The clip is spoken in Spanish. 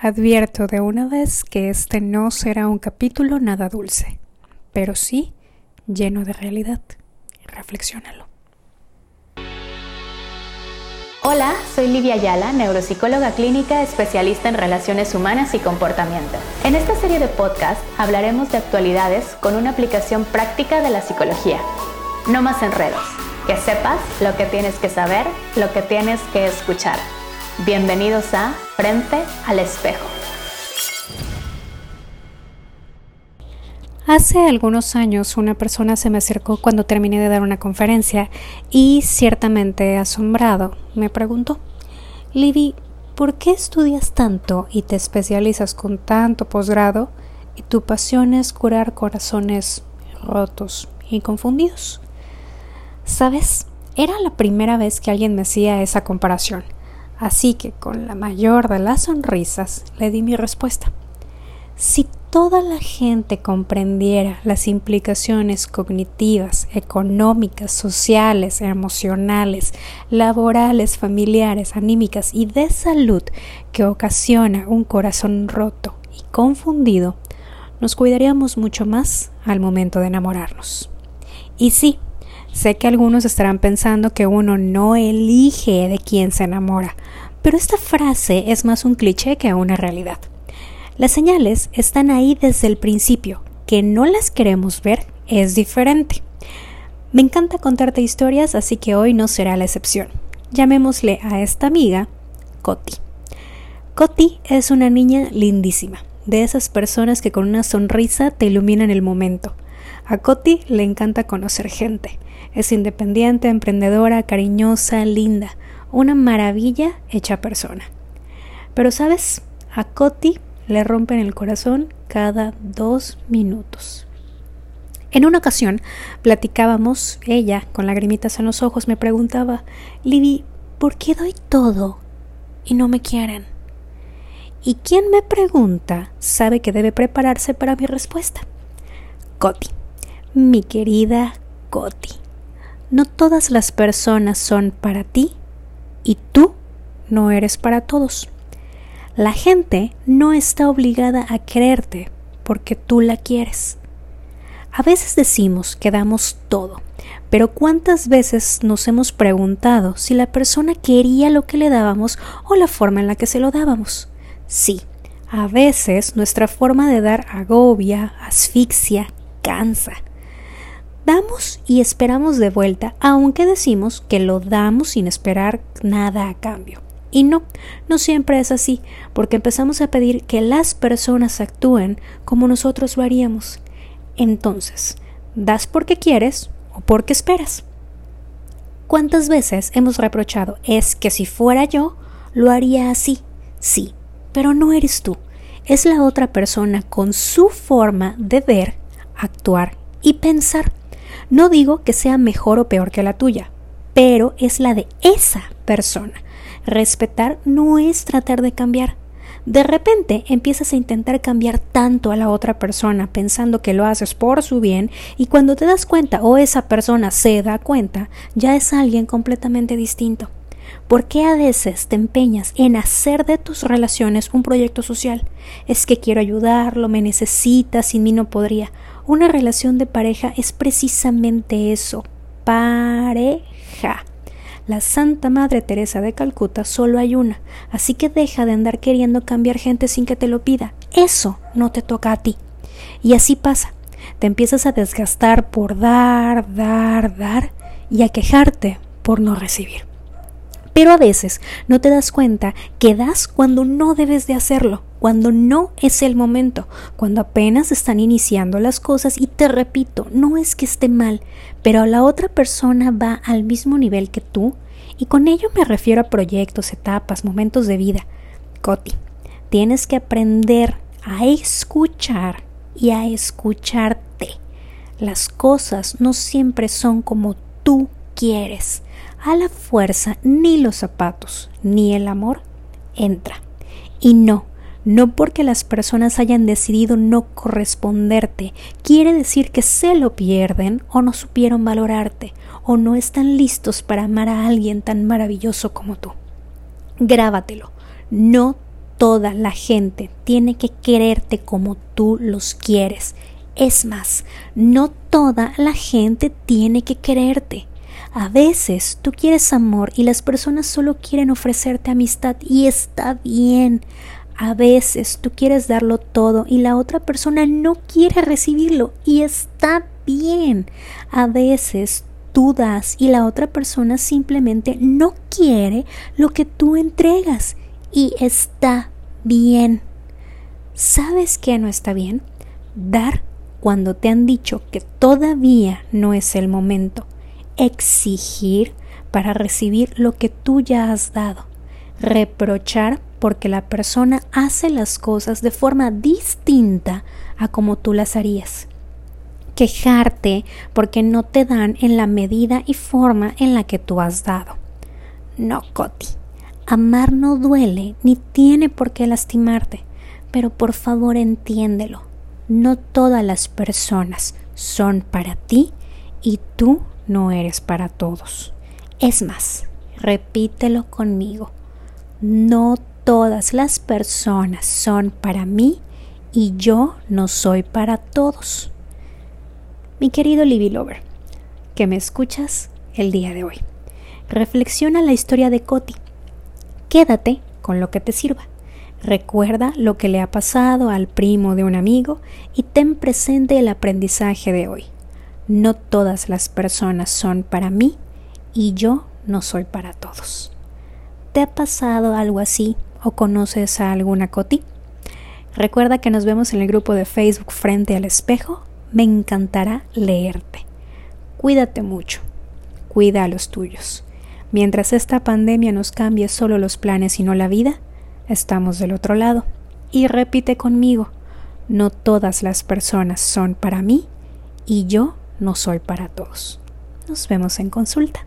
Advierto de una vez que este no será un capítulo nada dulce, pero sí lleno de realidad. Reflexiónalo. Hola, soy Livia Ayala, neuropsicóloga clínica especialista en relaciones humanas y comportamiento. En esta serie de podcast hablaremos de actualidades con una aplicación práctica de la psicología. No más enredos, que sepas lo que tienes que saber, lo que tienes que escuchar. Bienvenidos a Frente al Espejo. Hace algunos años una persona se me acercó cuando terminé de dar una conferencia y ciertamente asombrado me preguntó, Libby, ¿por qué estudias tanto y te especializas con tanto posgrado y tu pasión es curar corazones rotos y confundidos? ¿Sabes? Era la primera vez que alguien me hacía esa comparación. Así que con la mayor de las sonrisas le di mi respuesta. Si toda la gente comprendiera las implicaciones cognitivas, económicas, sociales, emocionales, laborales, familiares, anímicas y de salud que ocasiona un corazón roto y confundido, nos cuidaríamos mucho más al momento de enamorarnos. Y sí, Sé que algunos estarán pensando que uno no elige de quién se enamora, pero esta frase es más un cliché que una realidad. Las señales están ahí desde el principio, que no las queremos ver es diferente. Me encanta contarte historias, así que hoy no será la excepción. Llamémosle a esta amiga Coti. Coti es una niña lindísima, de esas personas que con una sonrisa te iluminan el momento. A Coti le encanta conocer gente. Es independiente, emprendedora, cariñosa, linda, una maravilla hecha persona. Pero sabes, a Coti le rompen el corazón cada dos minutos. En una ocasión platicábamos, ella, con lagrimitas en los ojos, me preguntaba, Libby, ¿por qué doy todo y no me quieren? Y quien me pregunta sabe que debe prepararse para mi respuesta. Coti, mi querida Coti no todas las personas son para ti y tú no eres para todos. La gente no está obligada a creerte porque tú la quieres. A veces decimos que damos todo, pero ¿cuántas veces nos hemos preguntado si la persona quería lo que le dábamos o la forma en la que se lo dábamos? Sí, a veces nuestra forma de dar agobia, asfixia, cansa. Damos y esperamos de vuelta, aunque decimos que lo damos sin esperar nada a cambio. Y no, no siempre es así, porque empezamos a pedir que las personas actúen como nosotros lo haríamos. Entonces, ¿das porque quieres o porque esperas? ¿Cuántas veces hemos reprochado es que si fuera yo, lo haría así? Sí, pero no eres tú, es la otra persona con su forma de ver, actuar y pensar. No digo que sea mejor o peor que la tuya, pero es la de esa persona. Respetar no es tratar de cambiar. De repente empiezas a intentar cambiar tanto a la otra persona pensando que lo haces por su bien y cuando te das cuenta o esa persona se da cuenta, ya es alguien completamente distinto. ¿Por qué a veces te empeñas en hacer de tus relaciones un proyecto social? Es que quiero ayudarlo, me necesita, sin mí no podría. Una relación de pareja es precisamente eso, pareja. La Santa Madre Teresa de Calcuta solo hay una, así que deja de andar queriendo cambiar gente sin que te lo pida. Eso no te toca a ti. Y así pasa. Te empiezas a desgastar por dar, dar, dar y a quejarte por no recibir. Pero a veces no te das cuenta que das cuando no debes de hacerlo, cuando no es el momento, cuando apenas están iniciando las cosas y te repito, no es que esté mal, pero la otra persona va al mismo nivel que tú y con ello me refiero a proyectos, etapas, momentos de vida. Coti, tienes que aprender a escuchar y a escucharte. Las cosas no siempre son como tú quieres a la fuerza ni los zapatos ni el amor entra. Y no, no porque las personas hayan decidido no corresponderte, quiere decir que se lo pierden o no supieron valorarte o no están listos para amar a alguien tan maravilloso como tú. Grábatelo, no toda la gente tiene que quererte como tú los quieres. Es más, no toda la gente tiene que quererte. A veces tú quieres amor y las personas solo quieren ofrecerte amistad y está bien. A veces tú quieres darlo todo y la otra persona no quiere recibirlo y está bien. A veces tú das y la otra persona simplemente no quiere lo que tú entregas y está bien. ¿Sabes qué no está bien? Dar cuando te han dicho que todavía no es el momento. Exigir para recibir lo que tú ya has dado. Reprochar porque la persona hace las cosas de forma distinta a como tú las harías quejarte porque no te dan en la medida y forma en la que tú has dado. No, Coti. Amar no duele ni tiene por qué lastimarte, pero por favor entiéndelo. No todas las personas son para ti y tú no eres para todos. Es más, repítelo conmigo. No todas las personas son para mí y yo no soy para todos mi querido Libby Lover, que me escuchas el día de hoy. Reflexiona la historia de Coti. Quédate con lo que te sirva. Recuerda lo que le ha pasado al primo de un amigo y ten presente el aprendizaje de hoy. No todas las personas son para mí y yo no soy para todos. ¿Te ha pasado algo así o conoces a alguna Coti? Recuerda que nos vemos en el grupo de Facebook Frente al Espejo me encantará leerte. Cuídate mucho, cuida a los tuyos. Mientras esta pandemia nos cambie solo los planes y no la vida, estamos del otro lado. Y repite conmigo, no todas las personas son para mí y yo no soy para todos. Nos vemos en consulta.